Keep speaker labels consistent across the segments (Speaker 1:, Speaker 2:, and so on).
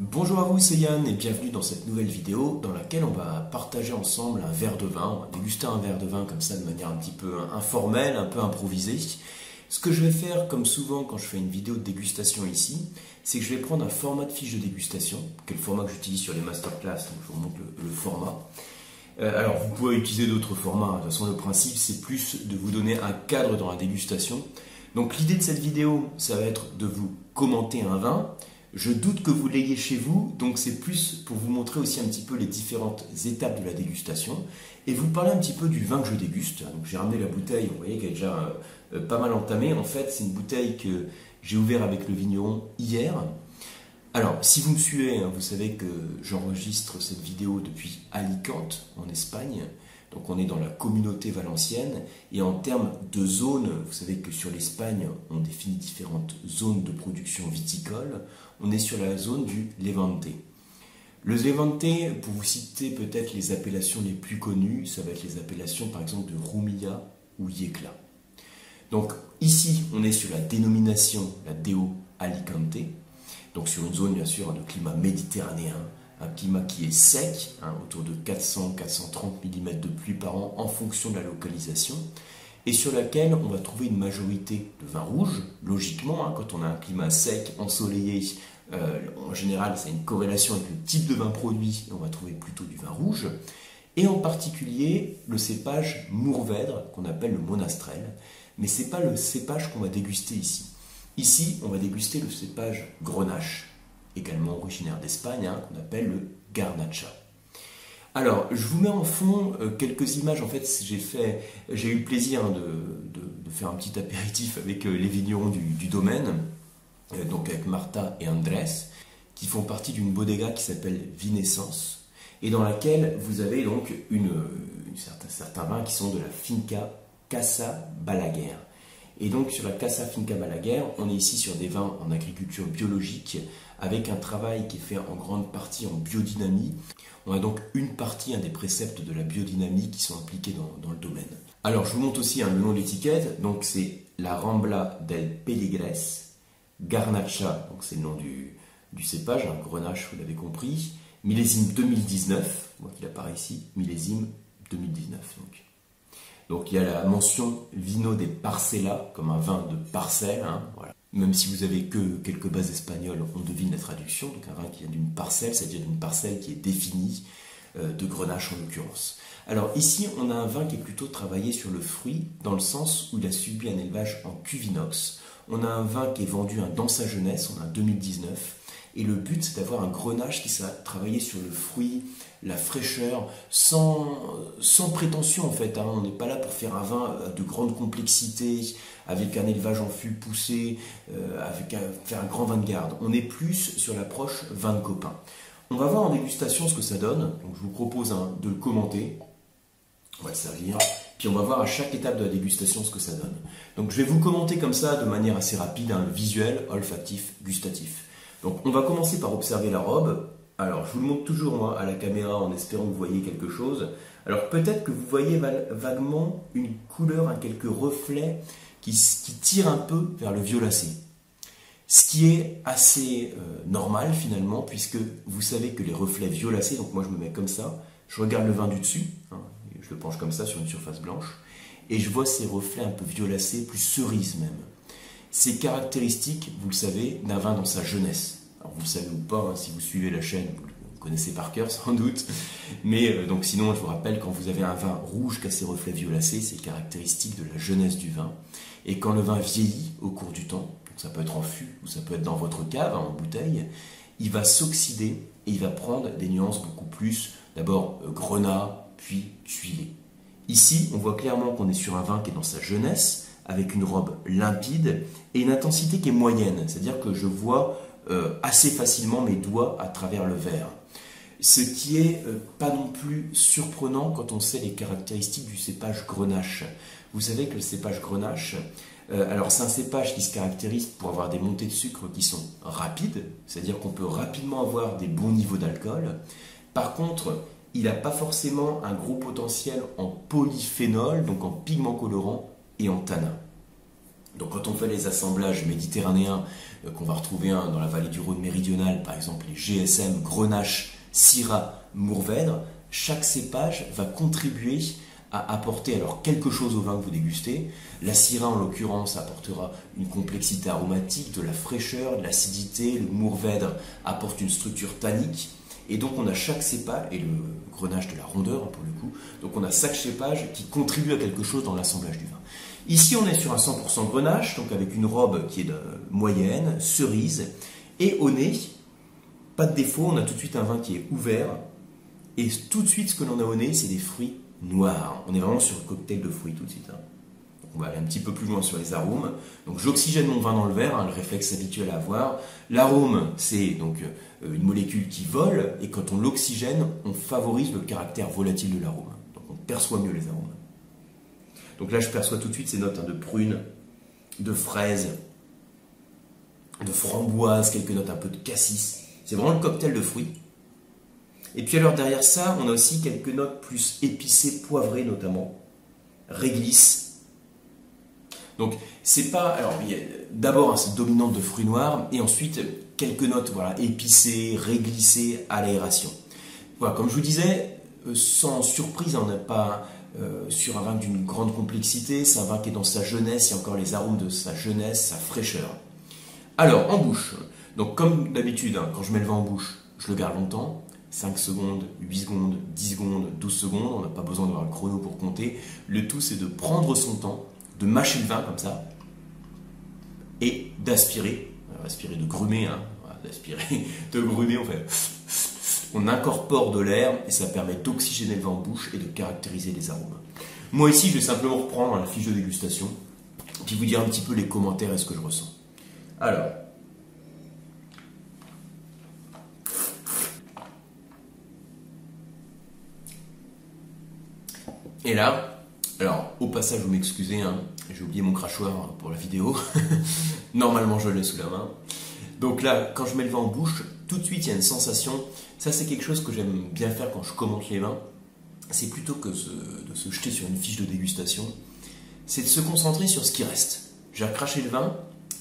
Speaker 1: Bonjour à vous, c'est Yann et bienvenue dans cette nouvelle vidéo dans laquelle on va partager ensemble un verre de vin. On va déguster un verre de vin comme ça de manière un petit peu informelle, un peu improvisée. Ce que je vais faire, comme souvent quand je fais une vidéo de dégustation ici, c'est que je vais prendre un format de fiche de dégustation, qui est le format que j'utilise sur les masterclass, donc je vous montre le, format. Euh, alors vous pouvez utiliser d'autres formats, de toute façon le principe c'est plus de vous donner un cadre dans la dégustation. Donc l'idée de cette vidéo, ça va être de vous commenter un vin, je doute que vous l'ayez chez vous, donc c'est plus pour vous montrer aussi un petit peu les différentes étapes de la dégustation et vous parler un petit peu du vin que je déguste. J'ai ramené la bouteille, vous voyez qu'elle est déjà euh, pas mal entamée. En fait, c'est une bouteille que j'ai ouverte avec le vigneron hier. Alors, si vous me suivez, hein, vous savez que j'enregistre cette vidéo depuis Alicante, en Espagne. Donc on est dans la communauté valencienne. Et en termes de zones, vous savez que sur l'Espagne, on définit différentes zones de production viticole. On est sur la zone du Levante. Le Levante, pour vous citer peut-être les appellations les plus connues, ça va être les appellations par exemple de Rumilla ou Yecla. Donc ici, on est sur la dénomination, la Deo Alicante, donc sur une zone bien sûr de climat méditerranéen, un climat qui est sec, hein, autour de 400-430 mm de pluie par an en fonction de la localisation, et sur laquelle on va trouver une majorité de vins rouges, logiquement, hein, quand on a un climat sec, ensoleillé, euh, en général c'est une corrélation avec le type de vin produit, on va trouver plutôt du vin rouge, et en particulier le cépage Mourvèdre, qu'on appelle le monastrel, mais ce n'est pas le cépage qu'on va déguster ici. Ici, on va déguster le cépage Grenache, également originaire d'Espagne, hein, qu'on appelle le Garnacha. Alors, je vous mets en fond euh, quelques images. En fait, j'ai fait, j'ai eu plaisir hein, de, faire un petit apéritif avec euh, les vignerons du, domaine, euh, donc avec Martha et Andrés, qui font partie d'une bodega qui s'appelle Vinescence, et dans laquelle vous avez donc une, certains, vins qui sont de la finca Casa Balaguer. Et donc sur la Casa Finca Balaguer, on est ici sur des vins en agriculture biologique avec un travail qui est fait en grande partie en biodynamie. On a donc une partie, un des préceptes de la biodynamie qui sont appliqués dans, le domaine. Alors je vous montre aussi un le nom de l'étiquette, donc c'est la Rambla del Peligres, Garnacha, donc c'est le nom du, cépage, un grenache, vous l'avez compris, millésime 2019, moi qui apparaît ici, millésime 2019 donc. Donc il y a la mention vino des parcella, comme un vin de parcelle. Hein, Même si vous avez que quelques bases espagnoles, on devine la traduction. Donc un vin qui vient d'une parcelle, c'est-à-dire d'une parcelle qui est définie, euh, de grenache en l'occurrence. Alors ici, on a un vin qui est plutôt travaillé sur le fruit, dans le sens où il a subi un élevage en cuvinox. On a un vin qui est vendu dans sa jeunesse, on a un 2019. Et le but, c'est d'avoir un grenache qui sera travaillé sur le fruit, la fraîcheur, sans, sans prétention en fait. Hein. On n'est pas là pour faire un vin de grande complexité, avec un élevage en fût poussé, euh, avec faire un grand vin de garde. On est plus sur l'approche vin de copain. On va voir en dégustation ce que ça donne. Donc, je vous propose hein, de le commenter. On va le servir. Puis on va voir à chaque étape de la dégustation ce que ça donne. Donc je vais vous commenter comme ça de manière assez rapide, un visuel, olfactif, gustatif. Donc on va commencer par observer la robe. Alors je vous le montre toujours moi à la caméra en espérant que vous voyez quelque chose. Alors peut-être que vous voyez vaguement une couleur, un quelques reflets qui, qui tirent un peu vers le violacé. Ce qui est assez euh, normal finalement, puisque vous savez que les reflets violacés, donc moi je me mets comme ça, je regarde le vin du dessus, hein, je le penche comme ça sur une surface blanche, et je vois ces reflets un peu violacés, plus cerises même. C'est caractéristique, vous le savez, d'un vin dans sa jeunesse. Alors vous le savez ou pas, hein, si vous suivez la chaîne, vous le connaissez par cœur sans doute. Mais euh, donc sinon, je vous rappelle, quand vous avez un vin rouge qui a ses reflets violacés, c'est caractéristique de la jeunesse du vin. Et quand le vin vieillit au cours du temps, donc ça peut être en fût ou ça peut être dans votre cave, hein, en bouteille, il va s'oxyder et il va prendre des nuances beaucoup plus, d'abord euh, grenat, puis tuilé. Ici, on voit clairement qu'on est sur un vin qui est dans sa jeunesse, avec une robe limpide et une intensité qui est moyenne, c'est-à-dire que je vois euh, assez facilement mes doigts à travers le verre. Ce qui est euh, pas non plus surprenant quand on sait les caractéristiques du cépage grenache. Vous savez que le cépage grenache, euh, alors c'est un cépage qui se caractérise pour avoir des montées de sucre qui sont rapides, c'est-à-dire qu'on peut rapidement avoir des bons niveaux d'alcool. Par contre, il n'a pas forcément un gros potentiel en polyphénol, donc en pigments colorants, et en tanin. Donc quand on fait les assemblages méditerranéens euh, qu'on va retrouver dans la vallée du Rhône méridionale, par exemple les GSM, Grenache, Syrah, Mourvèdre, chaque cépage va contribuer à apporter alors quelque chose au vin que vous dégustez. La Syrah en l'occurrence apportera une complexité aromatique, de la fraîcheur, de l'acidité, le Mourvèdre apporte une structure tannique. Et donc on a chaque cépage, et le grenache de la rondeur pour le coup, donc on a chaque cépage qui contribue à quelque chose dans l'assemblage du vin. Ici on est sur un 100% grenache, donc avec une robe qui est de moyenne, cerise, et au nez, pas de défaut, on a tout de suite un vin qui est ouvert, et tout de suite ce que l'on a au nez, c'est des fruits noirs. On est vraiment sur le cocktail de fruits tout de suite. Hein. On va aller un petit peu plus loin sur les arômes. Donc j'oxygène mon vin dans le verre, hein, le réflexe habituel à avoir. L'arôme, c'est donc euh, une molécule qui vole, et quand on l'oxygène, on favorise le caractère volatile de l'arôme. Donc on perçoit mieux les arômes. Donc là, je perçois tout de suite ces notes hein, de prune, de fraise, de framboise, quelques notes un peu de cassis. C'est vraiment le cocktail de fruits. Et puis alors derrière ça, on a aussi quelques notes plus épicées, poivrées notamment, réglisse, donc c'est pas alors d'abord hein, c'est dominante de fruits noirs et ensuite quelques notes voilà épicées, réglissées à l'aération. Voilà, comme je vous disais, euh, sans surprise, on n'est pas euh, sur un vin d'une grande complexité, c'est un vin qui est dans sa jeunesse, il y a encore les arômes de sa jeunesse, sa fraîcheur. Alors en bouche, donc comme d'habitude, hein, quand je mets le vin en bouche, je le garde longtemps. 5 secondes, 8 secondes, 10 secondes, 12 secondes, on n'a pas besoin d'avoir un chrono pour compter. Le tout, c'est de prendre son temps, de mâcher le vin comme ça et d'aspirer, aspirer de grumer, hein, d'aspirer, de grumer, on fait, on incorpore de l'air et ça permet d'oxygéner le vin en bouche et de caractériser les arômes. Moi ici, je vais simplement reprendre la fiche de dégustation puis vous dire un petit peu les commentaires et ce que je ressens. Alors, et là, alors, au passage, vous m'excusez, hein, j'ai oublié mon crachoir pour la vidéo. Normalement, je l'ai sous la main. Donc là, quand je mets le vin en bouche, tout de suite, il y a une sensation. Ça, c'est quelque chose que j'aime bien faire quand je commente les vins. C'est plutôt que de se jeter sur une fiche de dégustation. C'est de se concentrer sur ce qui reste. J'ai recraché le vin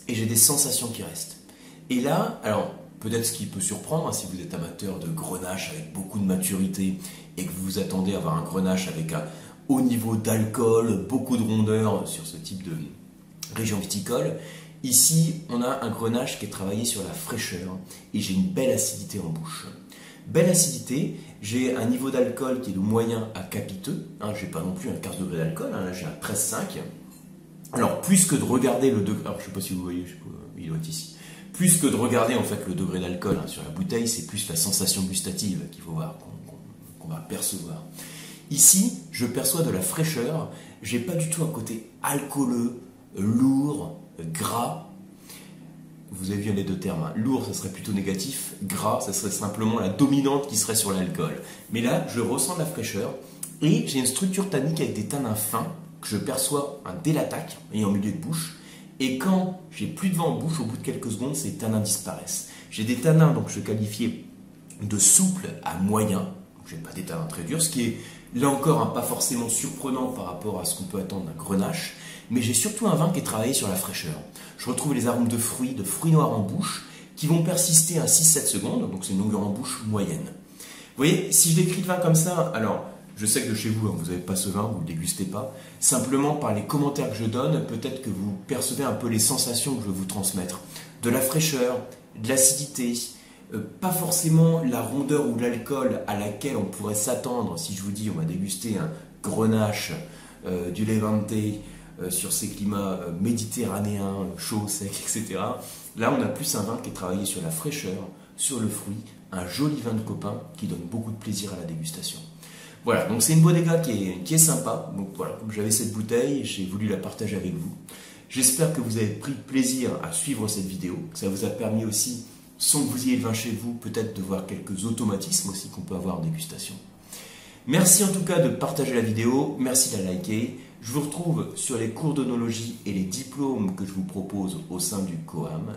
Speaker 1: et j'ai des sensations qui restent. Et là, alors, peut-être ce qui peut surprendre, hein, si vous êtes amateur de grenache avec beaucoup de maturité et que vous vous attendez à avoir un grenache avec un, haut niveau d'alcool, beaucoup de rondeur sur ce type de région viticole. Ici, on a un grenache qui est travaillé sur la fraîcheur et j'ai une belle acidité en bouche. Belle acidité, j'ai un niveau d'alcool qui est de moyen à capiteux. Hein, j'ai pas non plus un 15 degré d'alcool, hein, là j'ai un 13,5. Alors, plus que de regarder le degré, alors je sais pas si vous voyez, il doit ici. Plus de regarder en fait le degré d'alcool hein, sur la bouteille, c'est plus la sensation gustative qu'il faut voir, qu'on va percevoir. Ici, je perçois de la fraîcheur, j'ai pas du tout un côté alcooleux, lourd, gras. Vous avez vu les deux termes. Hein. Lourd, ça serait plutôt négatif. Gras, ça serait simplement la dominante qui serait sur l'alcool. Mais là, je ressens de la fraîcheur et j'ai une structure tannique avec des tanins fins que je perçois dès l'attaque et en milieu de bouche. Et quand j'ai plus de vent en bouche, au bout de quelques secondes, ces tanins disparaissent. J'ai des tanins, donc je qualifiais de souple à moyen. Je n'ai pas des tanins très durs, ce qui est Là encore, un pas forcément surprenant par rapport à ce qu'on peut attendre d'un grenache, mais j'ai surtout un vin qui est travaillé sur la fraîcheur. Je retrouve les arômes de fruits, de fruits noirs en bouche, qui vont persister à 6-7 secondes, donc c'est une longueur en bouche moyenne. Vous voyez, si je décris le vin comme ça, alors je sais que de chez vous, hein, vous n'avez pas ce vin, vous ne le dégustez pas. Simplement, par les commentaires que je donne, peut-être que vous percevez un peu les sensations que je veux vous transmettre. De la fraîcheur, de l'acidité, pas forcément la rondeur ou l'alcool à laquelle on pourrait s'attendre si je vous dis on va déguster un grenache euh, du Levante euh, sur ces climats méditerranéens, chauds, secs, etc. Là, on a plus un vin qui est travaillé sur la fraîcheur, sur le fruit, un joli vin de copain qui donne beaucoup de plaisir à la dégustation. Voilà, donc c'est une bodega qui est, qui est sympa. Donc voilà, j'avais cette bouteille, j'ai voulu la partager avec vous. J'espère que vous avez pris plaisir à suivre cette vidéo, que ça vous a permis aussi sans que vous ayez le vin chez vous, peut-être de voir quelques automatismes aussi qu'on peut avoir en dégustation. Merci en tout cas de partager la vidéo, merci de la liker. Je vous retrouve sur les cours d'onologie et les diplômes que je vous propose au sein du COAM,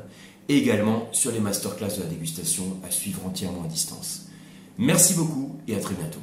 Speaker 1: et également sur les masterclass de la dégustation à suivre entièrement à distance. Merci beaucoup et à très bientôt.